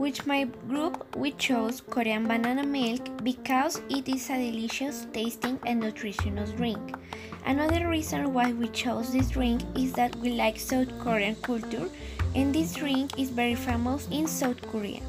Which my group, we chose Korean banana milk because it is a delicious tasting and nutritious drink. Another reason why we chose this drink is that we like South Korean culture and this drink is very famous in South Korea.